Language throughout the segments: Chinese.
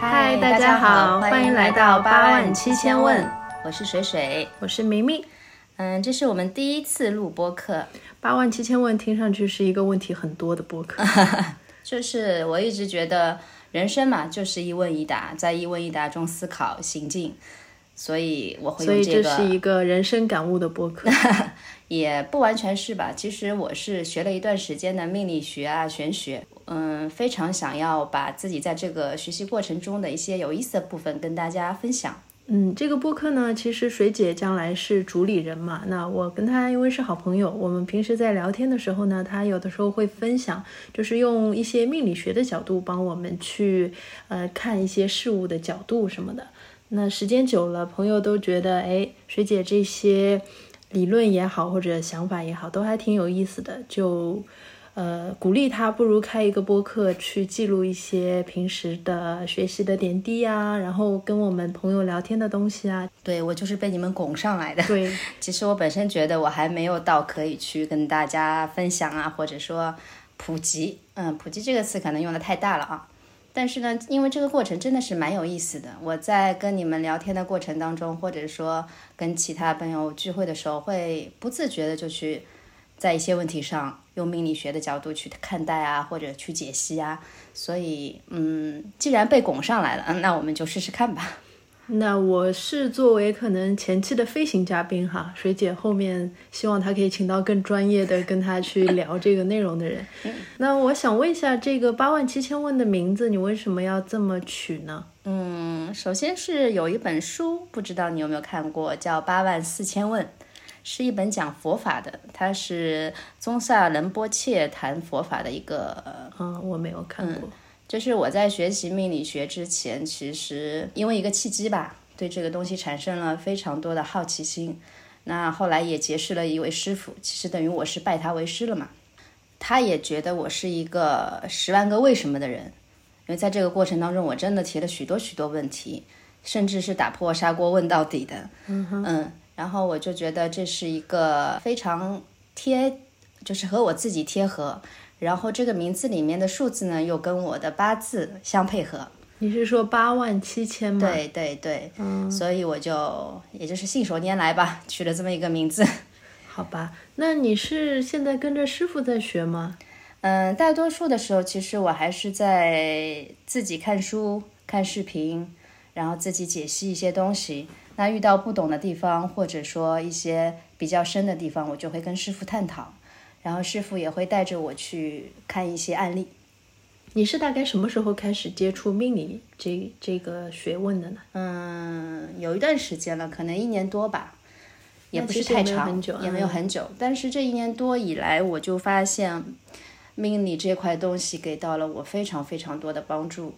嗨，大家好，欢迎来到八万七千问，我是水水，我是明明。嗯，这是我们第一次录播客，八万七千问听上去是一个问题很多的播客，就是我一直觉得人生嘛，就是一问一答，在一问一答中思考行进，所以我会用这个，这是一个人生感悟的播客，也不完全是吧？其实我是学了一段时间的命理学啊，玄学。嗯，非常想要把自己在这个学习过程中的一些有意思的部分跟大家分享。嗯，这个播客呢，其实水姐将来是主理人嘛。那我跟她因为是好朋友，我们平时在聊天的时候呢，她有的时候会分享，就是用一些命理学的角度帮我们去呃看一些事物的角度什么的。那时间久了，朋友都觉得，哎，水姐这些理论也好或者想法也好，都还挺有意思的，就。呃，鼓励他不如开一个播客，去记录一些平时的学习的点滴呀，然后跟我们朋友聊天的东西啊。对我就是被你们拱上来的。对，其实我本身觉得我还没有到可以去跟大家分享啊，或者说普及。嗯，普及这个词可能用的太大了啊。但是呢，因为这个过程真的是蛮有意思的。我在跟你们聊天的过程当中，或者说跟其他朋友聚会的时候，会不自觉的就去。在一些问题上，用命理学的角度去看待啊，或者去解析啊，所以，嗯，既然被拱上来了，嗯，那我们就试试看吧。那我是作为可能前期的飞行嘉宾哈，水姐后面希望她可以请到更专业的跟她去聊这个内容的人。那我想问一下，这个八万七千问的名字，你为什么要这么取呢？嗯，首先是有一本书，不知道你有没有看过，叫《八万四千问》。是一本讲佛法的，它是宗萨仁波切谈佛法的一个。嗯，我没有看过。就是我在学习命理学之前，其实因为一个契机吧，对这个东西产生了非常多的好奇心。那后来也结识了一位师傅，其实等于我是拜他为师了嘛。他也觉得我是一个十万个为什么的人，因为在这个过程当中，我真的提了许多许多问题，甚至是打破砂锅问到底的。嗯嗯。然后我就觉得这是一个非常贴，就是和我自己贴合。然后这个名字里面的数字呢，又跟我的八字相配合。你是说八万七千吗？对对对，嗯，所以我就也就是信手拈来吧，取了这么一个名字。好吧，那你是现在跟着师傅在学吗？嗯，大多数的时候其实我还是在自己看书、看视频，然后自己解析一些东西。那遇到不懂的地方，或者说一些比较深的地方，我就会跟师傅探讨，然后师傅也会带着我去看一些案例。你是大概什么时候开始接触命理这这个学问的呢？嗯，有一段时间了，可能一年多吧，也不是太长，也没有很久。但是这一年多以来，我就发现命理这块东西给到了我非常非常多的帮助。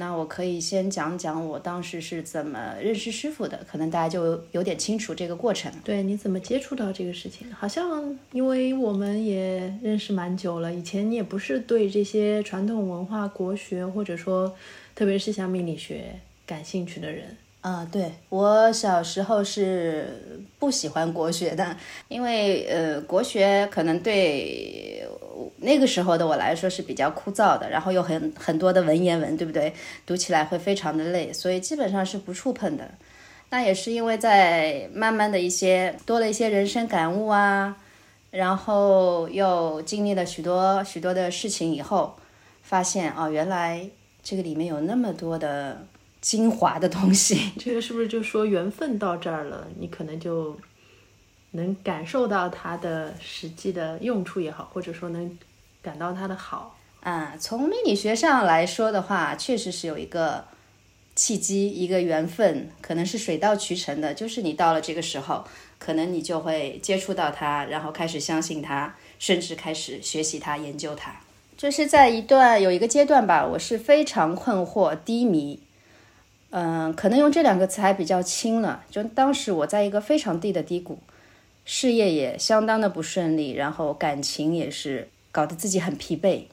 那我可以先讲讲我当时是怎么认识师傅的，可能大家就有点清楚这个过程。对，你怎么接触到这个事情？好像因为我们也认识蛮久了，以前你也不是对这些传统文化、国学，或者说特别是像命理学感兴趣的人。啊，对我小时候是不喜欢国学的，因为呃，国学可能对那个时候的我来说是比较枯燥的，然后又很很多的文言文，对不对？读起来会非常的累，所以基本上是不触碰的。那也是因为在慢慢的一些多了一些人生感悟啊，然后又经历了许多许多的事情以后，发现哦，原来这个里面有那么多的。精华的东西，这个是不是就说缘分到这儿了，你可能就能感受到它的实际的用处也好，或者说能感到它的好啊？从命理学上来说的话，确实是有一个契机，一个缘分，可能是水到渠成的，就是你到了这个时候，可能你就会接触到它，然后开始相信它，甚至开始学习它、研究它。就是在一段有一个阶段吧，我是非常困惑、低迷。嗯，可能用这两个词还比较轻了。就当时我在一个非常低的低谷，事业也相当的不顺利，然后感情也是搞得自己很疲惫，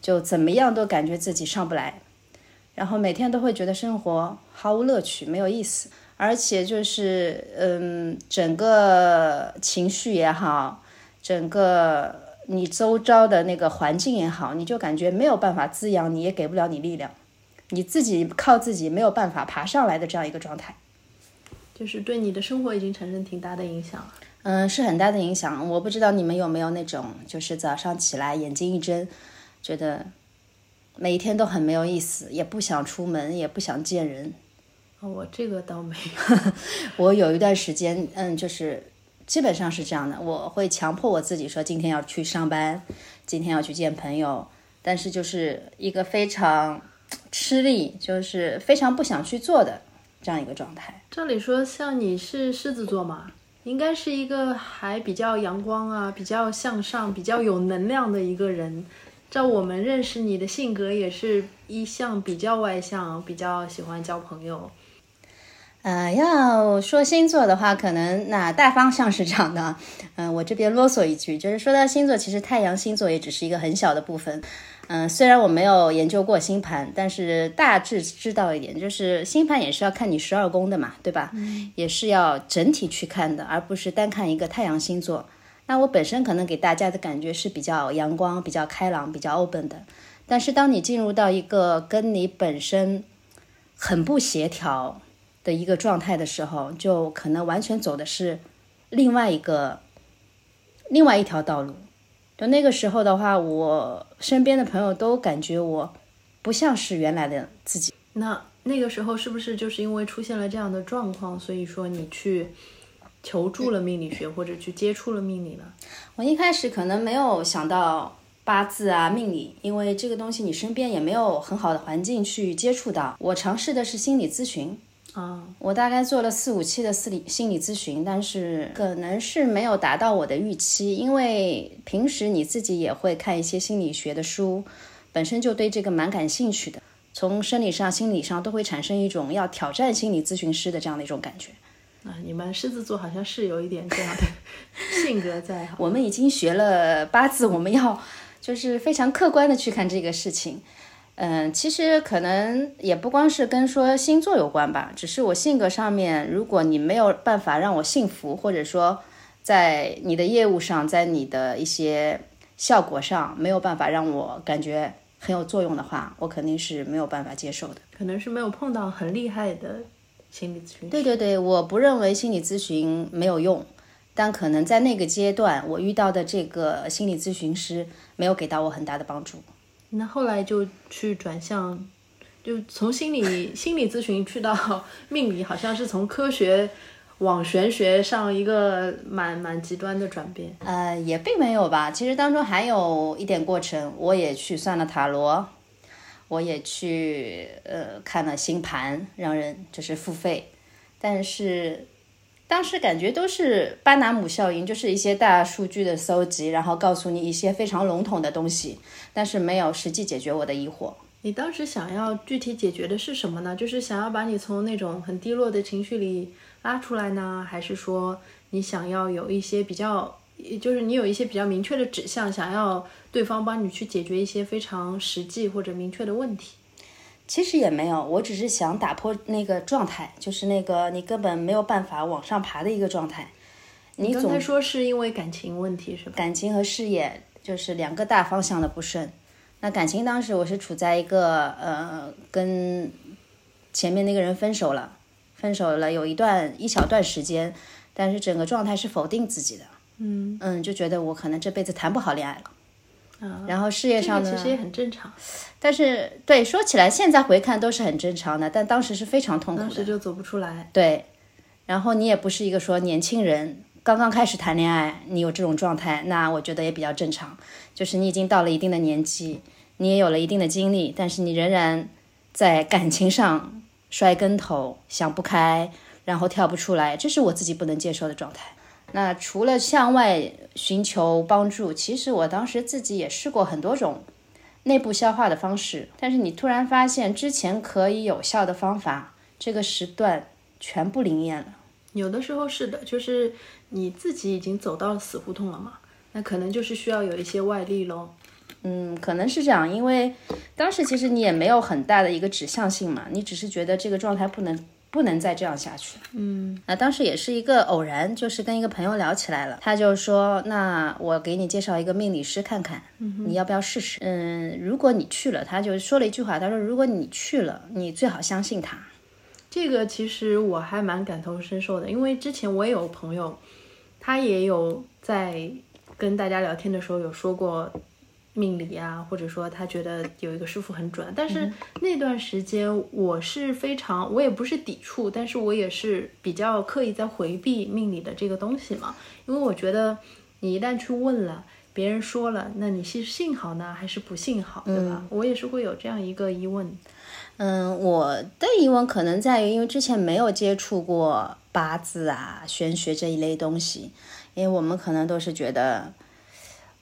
就怎么样都感觉自己上不来，然后每天都会觉得生活毫无乐趣，没有意思，而且就是嗯，整个情绪也好，整个你周遭的那个环境也好，你就感觉没有办法滋养你，也给不了你力量。你自己靠自己没有办法爬上来的这样一个状态。就是对你的生活已经产生挺大的影响了。嗯，是很大的影响。我不知道你们有没有那种，就是早上起来眼睛一睁，觉得每一天都很没有意思，也不想出门，也不想见人。哦，我这个倒没有。我有一段时间，嗯，就是基本上是这样的，我会强迫我自己说今天要去上班，今天要去见朋友，但是就是一个非常吃力，就是非常不想去做的这样一个状态。照理说，像你是狮子座嘛，应该是一个还比较阳光啊、比较向上、比较有能量的一个人。照我们认识你的性格，也是一向比较外向，比较喜欢交朋友。呃，要说星座的话，可能那大方向是这样的。嗯，我这边啰嗦一句，就是说到星座，其实太阳星座也只是一个很小的部分。嗯，虽然我没有研究过星盘，但是大致知道一点，就是星盘也是要看你十二宫的嘛，对吧？嗯，也是要整体去看的，而不是单看一个太阳星座。那我本身可能给大家的感觉是比较阳光、比较开朗、比较 open 的，但是当你进入到一个跟你本身很不协调。的一个状态的时候，就可能完全走的是另外一个另外一条道路。就那个时候的话，我身边的朋友都感觉我不像是原来的自己。那那个时候是不是就是因为出现了这样的状况，所以说你去求助了命理学，或者去接触了命理了？我一开始可能没有想到八字啊、命理，因为这个东西你身边也没有很好的环境去接触到。我尝试的是心理咨询。啊，我大概做了四五期的心理心理咨询，但是可能是没有达到我的预期，因为平时你自己也会看一些心理学的书，本身就对这个蛮感兴趣的，从生理上、心理上都会产生一种要挑战心理咨询师的这样的一种感觉。啊，你们狮子座好像是有一点这样的 性格在。我们已经学了八字，我们要就是非常客观的去看这个事情。嗯，其实可能也不光是跟说星座有关吧，只是我性格上面，如果你没有办法让我幸福，或者说在你的业务上，在你的一些效果上没有办法让我感觉很有作用的话，我肯定是没有办法接受的。可能是没有碰到很厉害的心理咨询。对对对，我不认为心理咨询没有用，但可能在那个阶段，我遇到的这个心理咨询师没有给到我很大的帮助。那后来就去转向，就从心理 心理咨询去到 命理，好像是从科学往玄学上一个蛮蛮极端的转变。呃，也并没有吧，其实当中还有一点过程。我也去算了塔罗，我也去呃看了星盘，让人就是付费，但是。当时感觉都是巴纳姆效应，就是一些大数据的搜集，然后告诉你一些非常笼统的东西，但是没有实际解决我的疑惑。你当时想要具体解决的是什么呢？就是想要把你从那种很低落的情绪里拉出来呢，还是说你想要有一些比较，就是你有一些比较明确的指向，想要对方帮你去解决一些非常实际或者明确的问题？其实也没有，我只是想打破那个状态，就是那个你根本没有办法往上爬的一个状态。你刚才说是因为感情问题是吧？感情和事业就是两个大方向的不顺。那感情当时我是处在一个呃跟前面那个人分手了，分手了有一段一小段时间，但是整个状态是否定自己的。嗯嗯，就觉得我可能这辈子谈不好恋爱了。然后事业上呢，其实也很正常。但是，对说起来，现在回看都是很正常的，但当时是非常痛苦的。当时就走不出来。对，然后你也不是一个说年轻人刚刚开始谈恋爱，你有这种状态，那我觉得也比较正常。就是你已经到了一定的年纪，你也有了一定的经历，但是你仍然在感情上摔跟头、想不开，然后跳不出来，这是我自己不能接受的状态。那除了向外寻求帮助，其实我当时自己也试过很多种内部消化的方式，但是你突然发现之前可以有效的方法，这个时段全部灵验了。有的时候是的，就是你自己已经走到死胡同了嘛，那可能就是需要有一些外力喽。嗯，可能是这样，因为当时其实你也没有很大的一个指向性嘛，你只是觉得这个状态不能。不能再这样下去了。嗯，那当时也是一个偶然，就是跟一个朋友聊起来了，他就说：“那我给你介绍一个命理师看看，你要不要试试？”嗯，如果你去了，他就说了一句话，他说：“如果你去了，你最好相信他。”这个其实我还蛮感同身受的，因为之前我也有朋友，他也有在跟大家聊天的时候有说过。命理啊，或者说他觉得有一个师傅很准，但是那段时间我是非常，我也不是抵触，但是我也是比较刻意在回避命理的这个东西嘛，因为我觉得你一旦去问了，别人说了，那你是信好呢，还是不信好，对吧？我也是会有这样一个疑问。嗯，我的疑问可能在于，因为之前没有接触过八字啊、玄学这一类东西，因为我们可能都是觉得。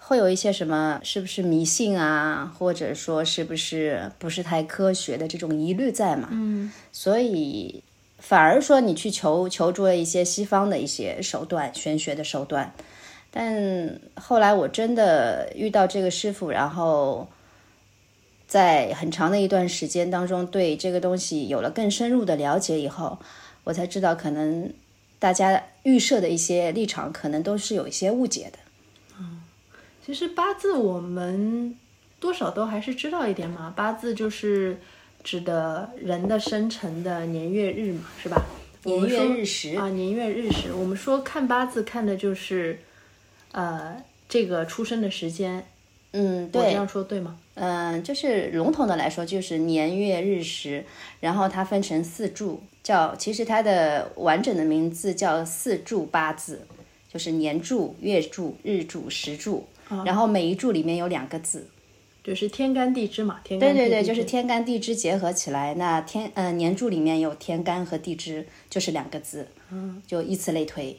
会有一些什么，是不是迷信啊，或者说是不是不是太科学的这种疑虑在嘛？嗯，所以反而说你去求求助了一些西方的一些手段，玄学的手段。但后来我真的遇到这个师傅，然后在很长的一段时间当中，对这个东西有了更深入的了解以后，我才知道可能大家预设的一些立场，可能都是有一些误解的。其实八字我们多少都还是知道一点嘛，八字就是指的人的生辰的年月日嘛，是吧？年月日时啊，年月日时。我们说看八字看的就是，呃，这个出生的时间。嗯，对。我这样说对吗？嗯，就是笼统的来说，就是年月日时，然后它分成四柱，叫其实它的完整的名字叫四柱八字，就是年柱、月柱、日柱、时柱。然后每一柱里面有两个字，就是天干地支嘛。天干对对对，就是天干地支结合起来。那天呃年柱里面有天干和地支，就是两个字。嗯，就以此类推，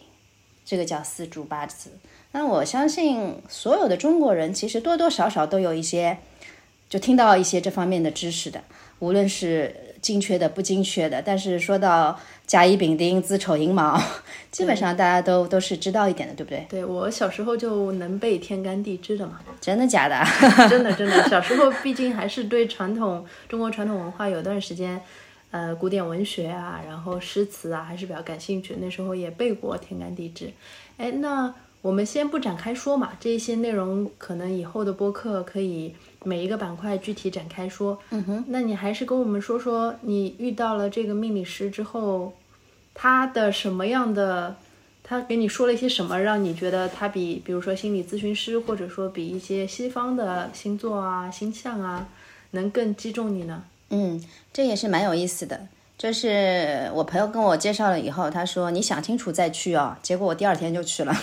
这个叫四柱八字。那我相信所有的中国人其实多多少少都有一些，就听到一些这方面的知识的，无论是。精确的不精确的，但是说到甲乙丙丁子丑寅卯，基本上大家都都是知道一点的，对不对？对我小时候就能背天干地支的嘛。真的假的？真 的真的，小时候毕竟还是对传统中国传统文化有段时间，呃，古典文学啊，然后诗词啊，还是比较感兴趣。那时候也背过天干地支。哎，那我们先不展开说嘛，这一些内容可能以后的播客可以。每一个板块具体展开说，嗯哼，那你还是跟我们说说，你遇到了这个命理师之后，他的什么样的，他给你说了一些什么，让你觉得他比，比如说心理咨询师，或者说比一些西方的星座啊、星象啊，能更击中你呢？嗯，这也是蛮有意思的，就是我朋友跟我介绍了以后，他说你想清楚再去哦，结果我第二天就去了。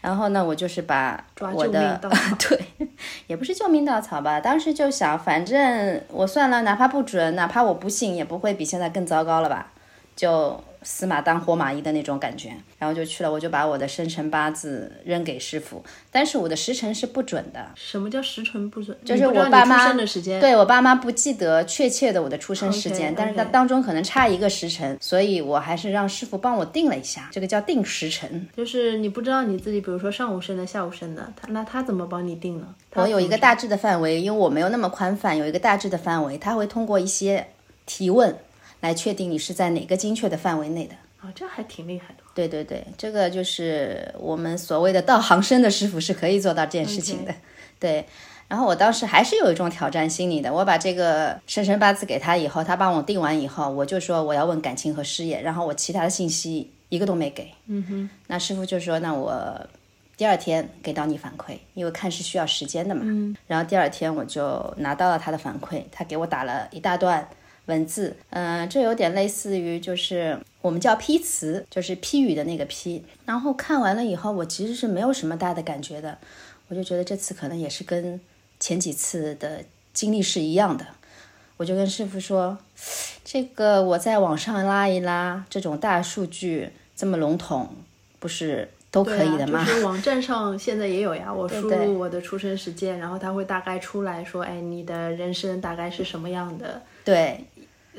然后呢，我就是把我的 对，也不是救命稻草吧。当时就想，反正我算了，哪怕不准，哪怕我不信，也不会比现在更糟糕了吧？就。死马当活马医的那种感觉，然后就去了。我就把我的生辰八字扔给师傅，但是我的时辰是不准的。什么叫时辰不准？就是我爸妈的时间。对我爸妈不记得确切的我的出生时间，但是它当中可能差一个时辰，所以我还是让师傅帮我定了一下。这个叫定时辰，就是你不知道你自己，比如说上午生的、下午生的，他那他怎么帮你定呢？我有一个大致的范围，因为我没有那么宽泛，有一个大致的范围，他会通过一些提问。来确定你是在哪个精确的范围内的啊，这还挺厉害的。对对对，这个就是我们所谓的道行深的师傅是可以做到这件事情的。对，然后我当时还是有一种挑战心理的。我把这个生辰八字给他以后，他帮我定完以后，我就说我要问感情和事业，然后我其他的信息一个都没给。嗯哼，那师傅就说，那我第二天给到你反馈，因为看是需要时间的嘛。嗯，然后第二天我就拿到了他的反馈，他给我打了一大段。文字，嗯，这有点类似于就是我们叫批词，就是批语的那个批。然后看完了以后，我其实是没有什么大的感觉的，我就觉得这次可能也是跟前几次的经历是一样的。我就跟师傅说，这个我在网上拉一拉，这种大数据这么笼统，不是都可以的吗？就是网站上现在也有呀，我输入我的出生时间，然后它会大概出来说，哎，你的人生大概是什么样的？对。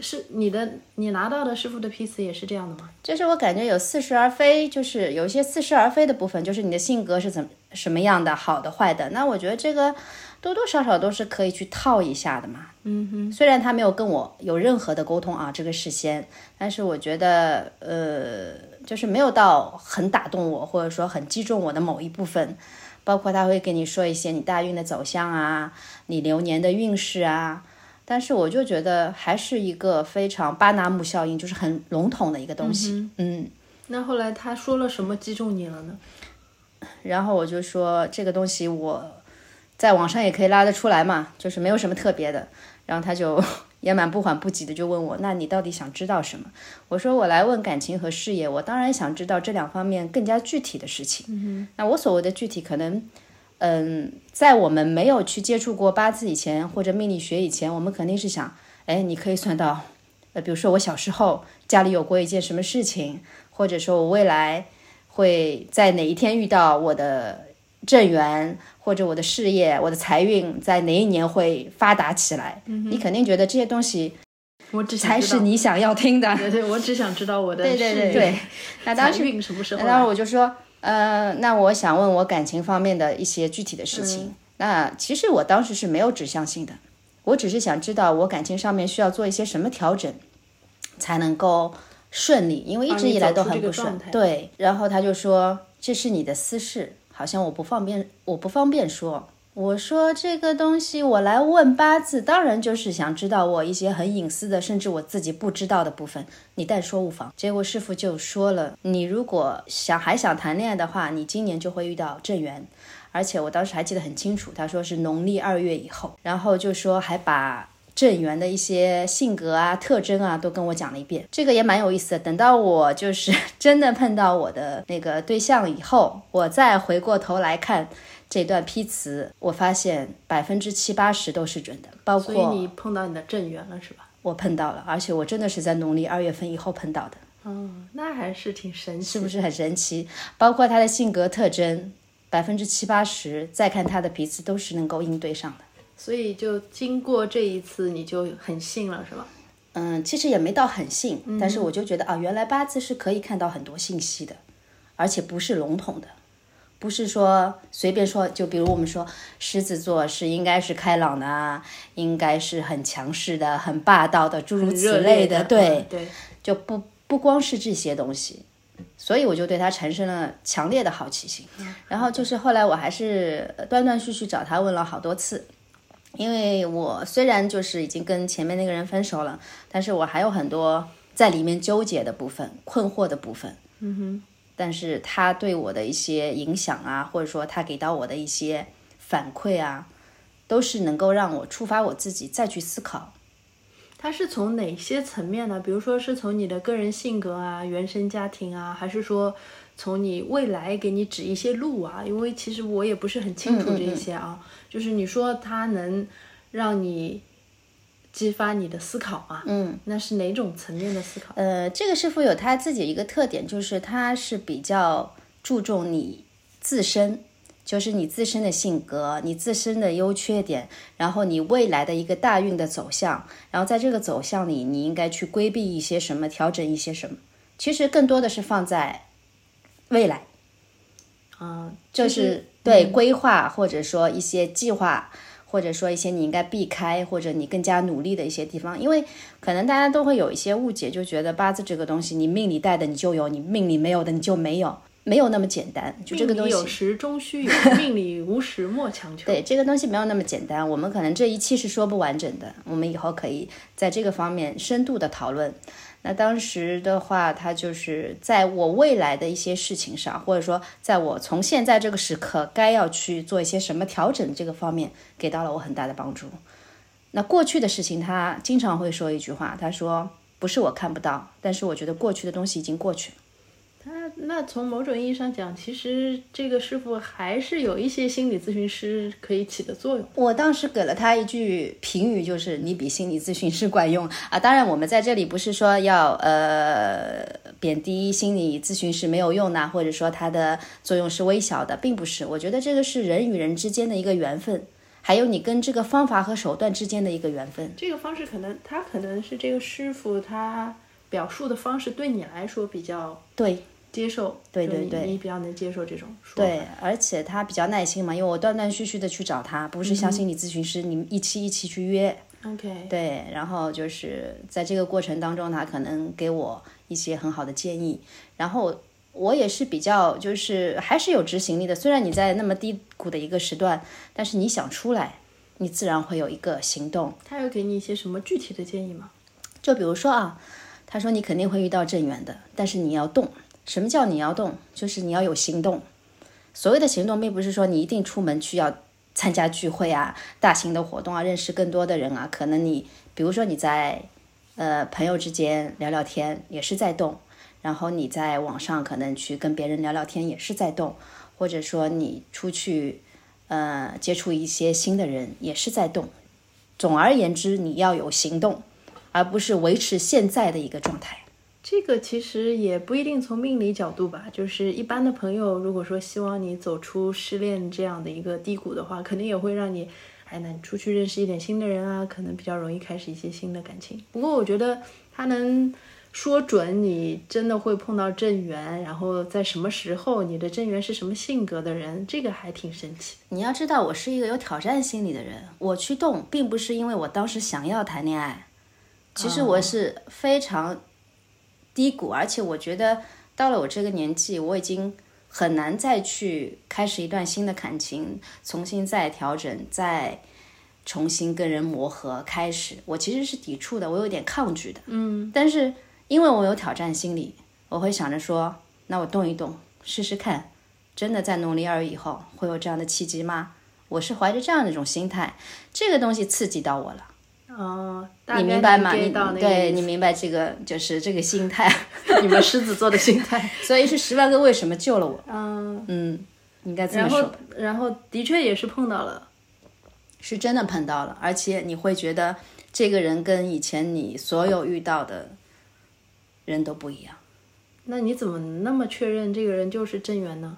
是你的，你拿到的师傅的批次也是这样的吗？就是我感觉有似是而非，就是有一些似是而非的部分，就是你的性格是怎么什么样的，好的坏的。那我觉得这个多多少少都是可以去套一下的嘛。嗯哼，虽然他没有跟我有任何的沟通啊，这个事先，但是我觉得呃，就是没有到很打动我，或者说很击中我的某一部分。包括他会跟你说一些你大运的走向啊，你流年的运势啊。但是我就觉得还是一个非常巴纳姆效应，就是很笼统的一个东西。嗯，那后来他说了什么击中你了呢？然后我就说这个东西我在网上也可以拉得出来嘛，就是没有什么特别的。然后他就 也蛮不缓不急的就问我，那你到底想知道什么？我说我来问感情和事业，我当然想知道这两方面更加具体的事情。嗯那我所谓的具体可能。嗯，在我们没有去接触过八字以前，或者命理学以前，我们肯定是想，哎，你可以算到，呃，比如说我小时候家里有过一件什么事情，或者说我未来会在哪一天遇到我的正缘，或者我的事业、我的财运在哪一年会发达起来，你肯定觉得这些东西，我只才是你想要听的。对 对，我只想知道我的对对对对，那当时什么时候？当时我就说。呃，那我想问我感情方面的一些具体的事情。那其实我当时是没有指向性的，我只是想知道我感情上面需要做一些什么调整，才能够顺利，因为一直以来都很不顺。对，然后他就说这是你的私事，好像我不方便，我不方便说。我说这个东西我来问八字，当然就是想知道我一些很隐私的，甚至我自己不知道的部分。你但说无妨。结果师傅就说了，你如果想还想谈恋爱的话，你今年就会遇到正缘，而且我当时还记得很清楚，他说是农历二月以后，然后就说还把正缘的一些性格啊、特征啊都跟我讲了一遍，这个也蛮有意思的。等到我就是 真的碰到我的那个对象以后，我再回过头来看。这段批词，我发现百分之七八十都是准的，包括。所以你碰到你的正缘了是吧？我碰到了，而且我真的是在农历二月份以后碰到的。哦，那还是挺神奇，是不是很神奇？包括他的性格特征，百分之七八十，再看他的批次都是能够应对上的。所以就经过这一次，你就很信了是吧？嗯，其实也没到很信，但是我就觉得啊，原来八字是可以看到很多信息的，而且不是笼统的。不是说随便说，就比如我们说狮子座是应该是开朗的啊，应该是很强势的、很霸道的，诸如此类的。对对，就不不光是这些东西，所以我就对他产生了强烈的好奇心。然后就是后来我还是断断续续找他问了好多次，因为我虽然就是已经跟前面那个人分手了，但是我还有很多在里面纠结的部分、困惑的部分。嗯哼。但是他对我的一些影响啊，或者说他给到我的一些反馈啊，都是能够让我触发我自己再去思考。他是从哪些层面呢？比如说是从你的个人性格啊、原生家庭啊，还是说从你未来给你指一些路啊？因为其实我也不是很清楚这些啊。就是你说他能让你。激发你的思考嘛？嗯，那是哪种层面的思考？呃，这个师傅有他自己一个特点，就是他是比较注重你自身，就是你自身的性格、你自身的优缺点，然后你未来的一个大运的走向，然后在这个走向里，你应该去规避一些什么，调整一些什么。其实更多的是放在未来，啊，就是对规划或者说一些计划。或者说一些你应该避开，或者你更加努力的一些地方，因为可能大家都会有一些误解，就觉得八字这个东西，你命里带的你就有，你命里没有的你就没有，没有那么简单。就这个东西，有时终须有，命里无时莫强求。对，这个东西没有那么简单。我们可能这一期是说不完整的，我们以后可以在这个方面深度的讨论。那当时的话，他就是在我未来的一些事情上，或者说在我从现在这个时刻该要去做一些什么调整这个方面，给到了我很大的帮助。那过去的事情，他经常会说一句话，他说：“不是我看不到，但是我觉得过去的东西已经过去了。”他那从某种意义上讲，其实这个师傅还是有一些心理咨询师可以起的作用。我当时给了他一句评语，就是你比心理咨询师管用啊！当然，我们在这里不是说要呃贬低心理咨询师没有用呐，或者说它的作用是微小的，并不是。我觉得这个是人与人之间的一个缘分，还有你跟这个方法和手段之间的一个缘分。这个方式可能他可能是这个师傅他表述的方式对你来说比较对接受，对对对你比较能接受这种说对，而且他比较耐心嘛，因为我断断续续的去找他，不是嗯像心理咨询师，你们一期一期去约。OK，对，然后就是在这个过程当中，他可能给我一些很好的建议，然后我也是比较就是还是有执行力的。虽然你在那么低谷的一个时段，但是你想出来，你自然会有一个行动。他有给你一些什么具体的建议吗？就比如说啊，他说你肯定会遇到正缘的，但是你要动。什么叫你要动？就是你要有行动。所谓的行动，并不是说你一定出门去要参加聚会啊、大型的活动啊、认识更多的人啊。可能你，比如说你在呃朋友之间聊聊天，也是在动；然后你在网上可能去跟别人聊聊天，也是在动；或者说你出去呃接触一些新的人，也是在动。总而言之，你要有行动。而不是维持现在的一个状态。这个其实也不一定从命理角度吧，就是一般的朋友，如果说希望你走出失恋这样的一个低谷的话，肯定也会让你，哎，那你出去认识一点新的人啊，可能比较容易开始一些新的感情。不过我觉得他能说准你真的会碰到正缘，然后在什么时候，你的正缘是什么性格的人，这个还挺神奇。你要知道，我是一个有挑战心理的人，我去动，并不是因为我当时想要谈恋爱。其实我是非常低谷，而且我觉得到了我这个年纪，我已经很难再去开始一段新的感情，重新再调整，再重新跟人磨合。开始，我其实是抵触的，我有点抗拒的。嗯，但是因为我有挑战心理，我会想着说，那我动一动，试试看，真的在农历二月以后会有这样的契机吗？我是怀着这样的一种心态，这个东西刺激到我了。哦，你明白吗？你对你明白这个就是这个心态，你们狮子座的心态。所以是十万个为什么救了我。嗯，嗯，应该这么然说后，然后的确也是碰到了。是真的碰到了，而且你会觉得这个人跟以前你所有遇到的人都不一样。那你怎么那么确认这个人就是正缘呢？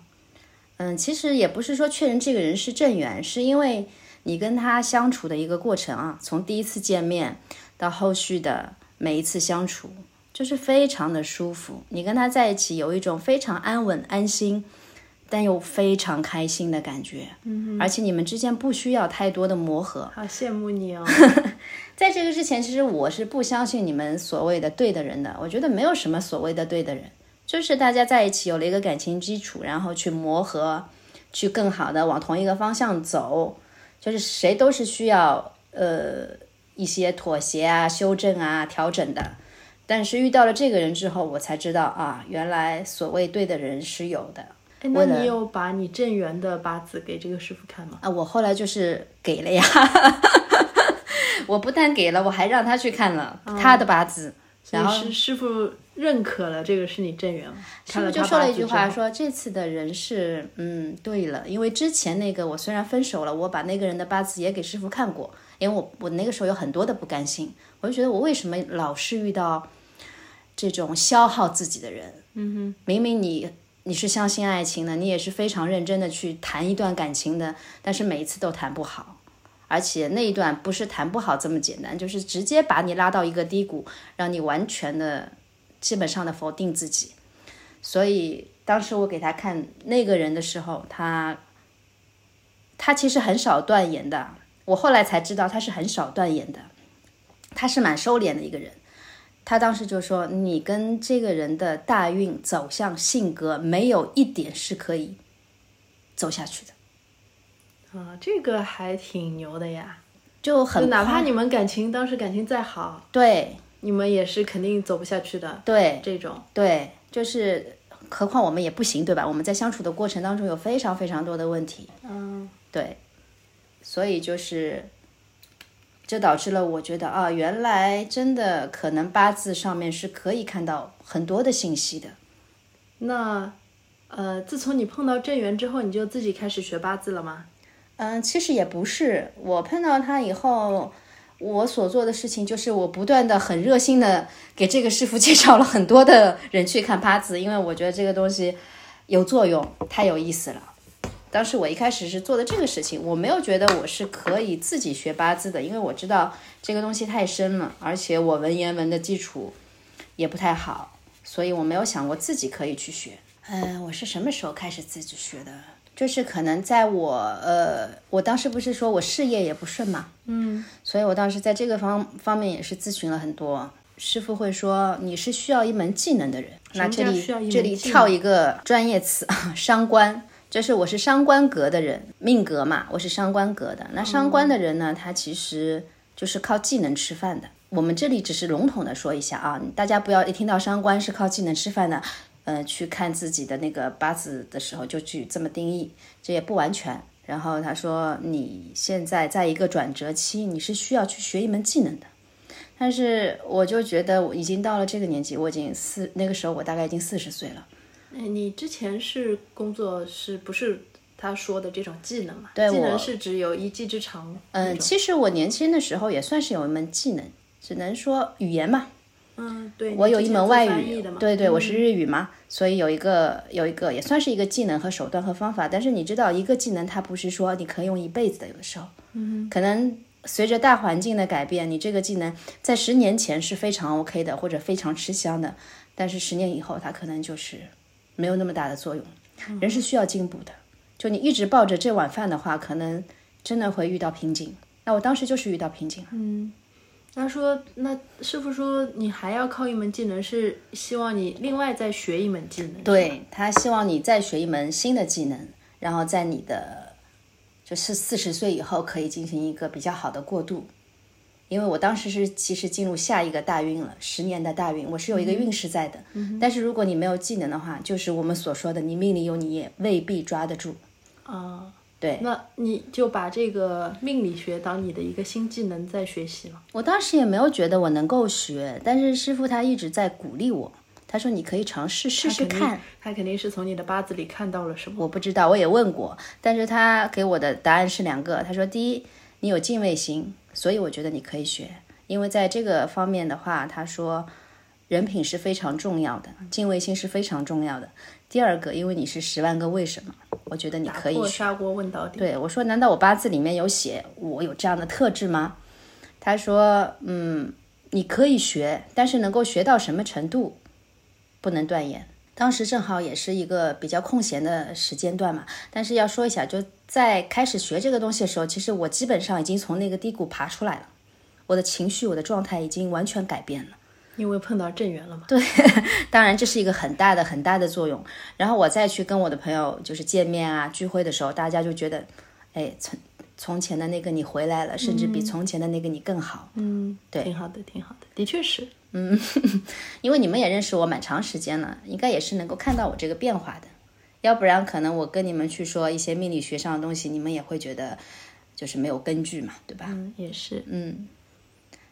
嗯，其实也不是说确认这个人是正缘，是因为你跟他相处的一个过程啊，从第一次见面到后续的每一次相处，就是非常的舒服。你跟他在一起有一种非常安稳、安心，但又非常开心的感觉。嗯，而且你们之间不需要太多的磨合。好羡慕你哦！在这个之前，其实我是不相信你们所谓的对的人的。我觉得没有什么所谓的对的人，就是大家在一起有了一个感情基础，然后去磨合，去更好的往同一个方向走。就是谁都是需要呃一些妥协啊、修正啊、调整的。但是遇到了这个人之后，我才知道啊，原来所谓对的人是有的。哎，那你有把你正缘的八字给这个师傅看吗？啊，我后来就是给了呀，我不但给了，我还让他去看了他的八字，然后师师傅认可了这个是你正缘他傅就说了一句话，说这次的人是嗯对了，因为之前那个我虽然分手了，我把那个人的八字也给师傅看过，因为我我那个时候有很多的不甘心，我就觉得我为什么老是遇到这种消耗自己的人？嗯哼，明明你。你是相信爱情的，你也是非常认真的去谈一段感情的，但是每一次都谈不好，而且那一段不是谈不好这么简单，就是直接把你拉到一个低谷，让你完全的基本上的否定自己。所以当时我给他看那个人的时候，他他其实很少断言的。我后来才知道他是很少断言的，他是蛮收敛的一个人。他当时就说：“你跟这个人的大运走向、性格，没有一点是可以走下去的，啊，这个还挺牛的呀！就很就哪怕你们感情当时感情再好，对你们也是肯定走不下去的。对这种对，就是何况我们也不行，对吧？我们在相处的过程当中有非常非常多的问题，嗯，对，所以就是，这导致了我觉得啊，原来真的可能八字上面是可以看到很多的信息的。那呃，自从你碰到正缘之后，你就自己开始学八字了吗？嗯，其实也不是，我碰到他以后，我所做的事情就是我不断的很热心的给这个师傅 介绍了很多的人去看八字，因为我觉得这个东西有作用，太有意思了。当时我一开始是做的这个事情，我没有觉得我是可以自己学八字的，因为我知道这个东西太深了，而且我文言文的基础也不太好，所以我没有想过自己可以去学。嗯，我是什么时候开始自己学的？就是可能在我呃，我当时不是说我事业也不顺嘛，嗯，所以我当时在这个方方面也是咨询了很多。师傅会说你是需要一门技能的人，那这里这里跳一个专业词，伤官。就是我是伤官格的人，命格嘛，我是伤官格的。那伤官的人呢，他其实就是靠技能吃饭的。我们这里只是笼统的说一下啊，大家不要一听到伤官是靠技能吃饭的，呃，去看自己的那个八字的时候就去这么定义，这也不完全。然后他说你现在在一个转折期，你是需要去学一门技能的。但是我就觉得我已经到了这个年纪，我已经四那个时候我大概已经四十岁了。哎，你之前是工作是不是他说的这种技能嘛？对，技能是指有一技之长。嗯，其实我年轻的时候也算是有一门技能，只能说语言嘛。嗯，对。我有一门外语，对对，我是日语嘛，所以有一个有一个也算是一个技能和手段和方法。但是你知道，一个技能它不是说你可以用一辈子的，有的时候，嗯，可能随着大环境的改变，你这个技能在十年前是非常 OK 的，或者非常吃香的，但是十年以后它可能就是。没有那么大的作用，人是需要进步的。就你一直抱着这碗饭的话，可能真的会遇到瓶颈。那我当时就是遇到瓶颈了。嗯，他说，那师傅说你还要靠一门技能，是希望你另外再学一门技能。对他希望你再学一门新的技能，然后在你的就是四十岁以后可以进行一个比较好的过渡。因为我当时是其实进入下一个大运了，十年的大运，我是有一个运势在的。但是如果你没有技能的话，就是我们所说的，你命里有你也未必抓得住。啊，对，那你就把这个命理学当你的一个新技能在学习了。我当时也没有觉得我能够学，但是师傅他一直在鼓励我，他说你可以尝试试试看。他肯定是从你的八字里看到了什么？我不知道，我也问过，但是他给我的答案是两个。他说，第一，你有敬畏心。所以我觉得你可以学，因为在这个方面的话，他说人品是非常重要的，敬畏心是非常重要的。第二个，因为你是十万个为什么，我觉得你可以。砂锅问到底。对我说：“难道我八字里面有写我有这样的特质吗？”他说：“嗯，你可以学，但是能够学到什么程度，不能断言。”当时正好也是一个比较空闲的时间段嘛，但是要说一下，就在开始学这个东西的时候，其实我基本上已经从那个低谷爬出来了，我的情绪、我的状态已经完全改变了，因为碰到正缘了嘛。对，当然这是一个很大的、很大的作用。然后我再去跟我的朋友就是见面啊、聚会的时候，大家就觉得，哎，从从前的那个你回来了，甚至比从前的那个你更好。嗯，对，挺好的，挺好的，的确是。嗯，因为你们也认识我蛮长时间了，应该也是能够看到我这个变化的。要不然，可能我跟你们去说一些命理学上的东西，你们也会觉得就是没有根据嘛，对吧？嗯，也是。嗯，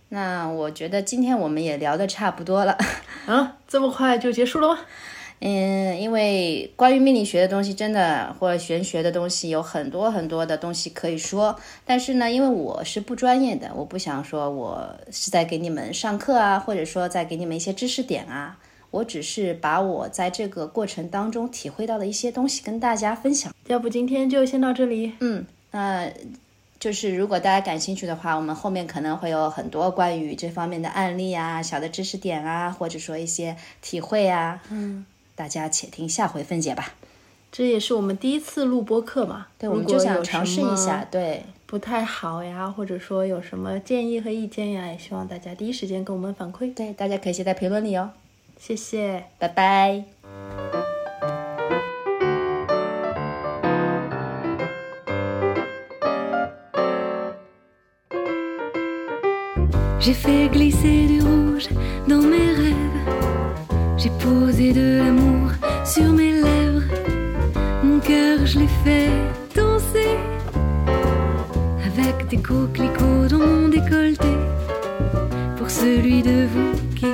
那我觉得今天我们也聊的差不多了。啊，这么快就结束了吗？嗯，因为关于命理学的东西，真的或者玄学的东西，有很多很多的东西可以说。但是呢，因为我是不专业的，我不想说我是在给你们上课啊，或者说在给你们一些知识点啊。我只是把我在这个过程当中体会到的一些东西跟大家分享。要不今天就先到这里。嗯，那就是如果大家感兴趣的话，我们后面可能会有很多关于这方面的案例啊、小的知识点啊，或者说一些体会啊。嗯。大家且听下回分解吧。这也是我们第一次录播课嘛，对，我们就想尝试一下。对，不太好呀，或者说有什么建议和意见呀，也希望大家第一时间跟我们反馈。对，大家可以写在评论里哦。谢谢，拜拜。J'ai fait glisser du rouge dans mes rêves. J'ai posé de l'amour sur mes lèvres. Mon cœur, je l'ai fait danser. Avec des coquelicots dans mon décolleté. Pour celui de vous qui.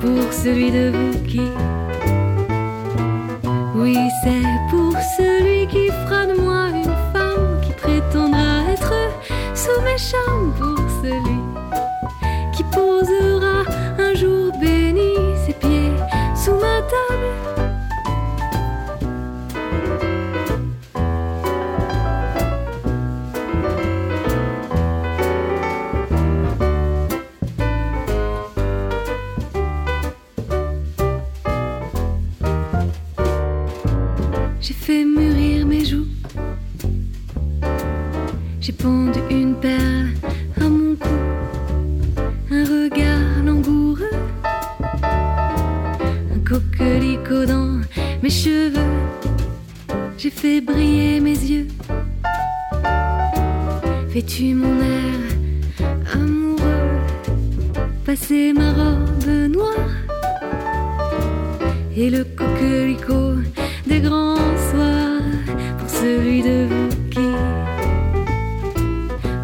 Pour celui de vous qui. Oui, c'est pour dans mes cheveux. J'ai fait briller mes yeux. Fais-tu mon air amoureux? Passer ma robe noire et le coquelicot des grands soirs pour celui de vous qui,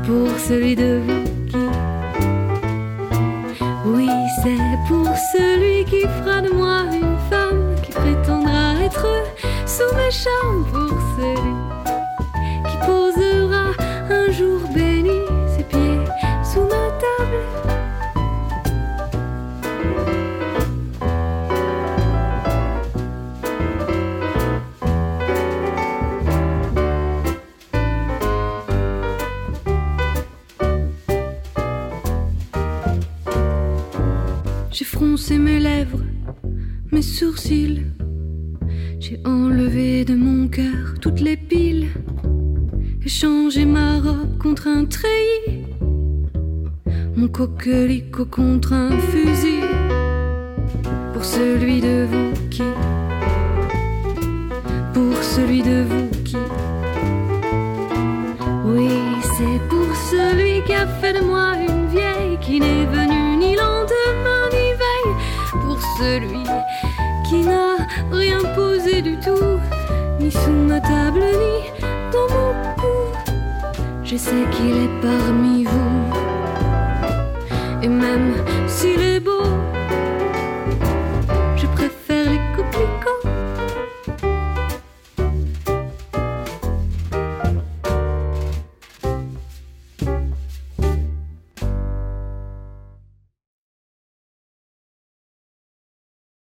pour celui de vous qui, oui, c'est pour celui qui fera de moi sous mes charmes, pour celui qui posera un jour béni ses pieds sous ma table. J'ai froncé mes lèvres, mes sourcils. J'ai enlevé de mon cœur toutes les piles. Échangé ma robe contre un treillis. Mon coquelicot contre un fusil. Pour celui de vous qui. Pour celui de vous qui. Oui, c'est pour celui qui a fait de moi une vieille qui n'est venue ni lendemain ni veille. Pour celui rien posé du tout, ni sous ma table, ni dans mon cou. Je sais qu'il est parmi vous. Et même s'il est beau,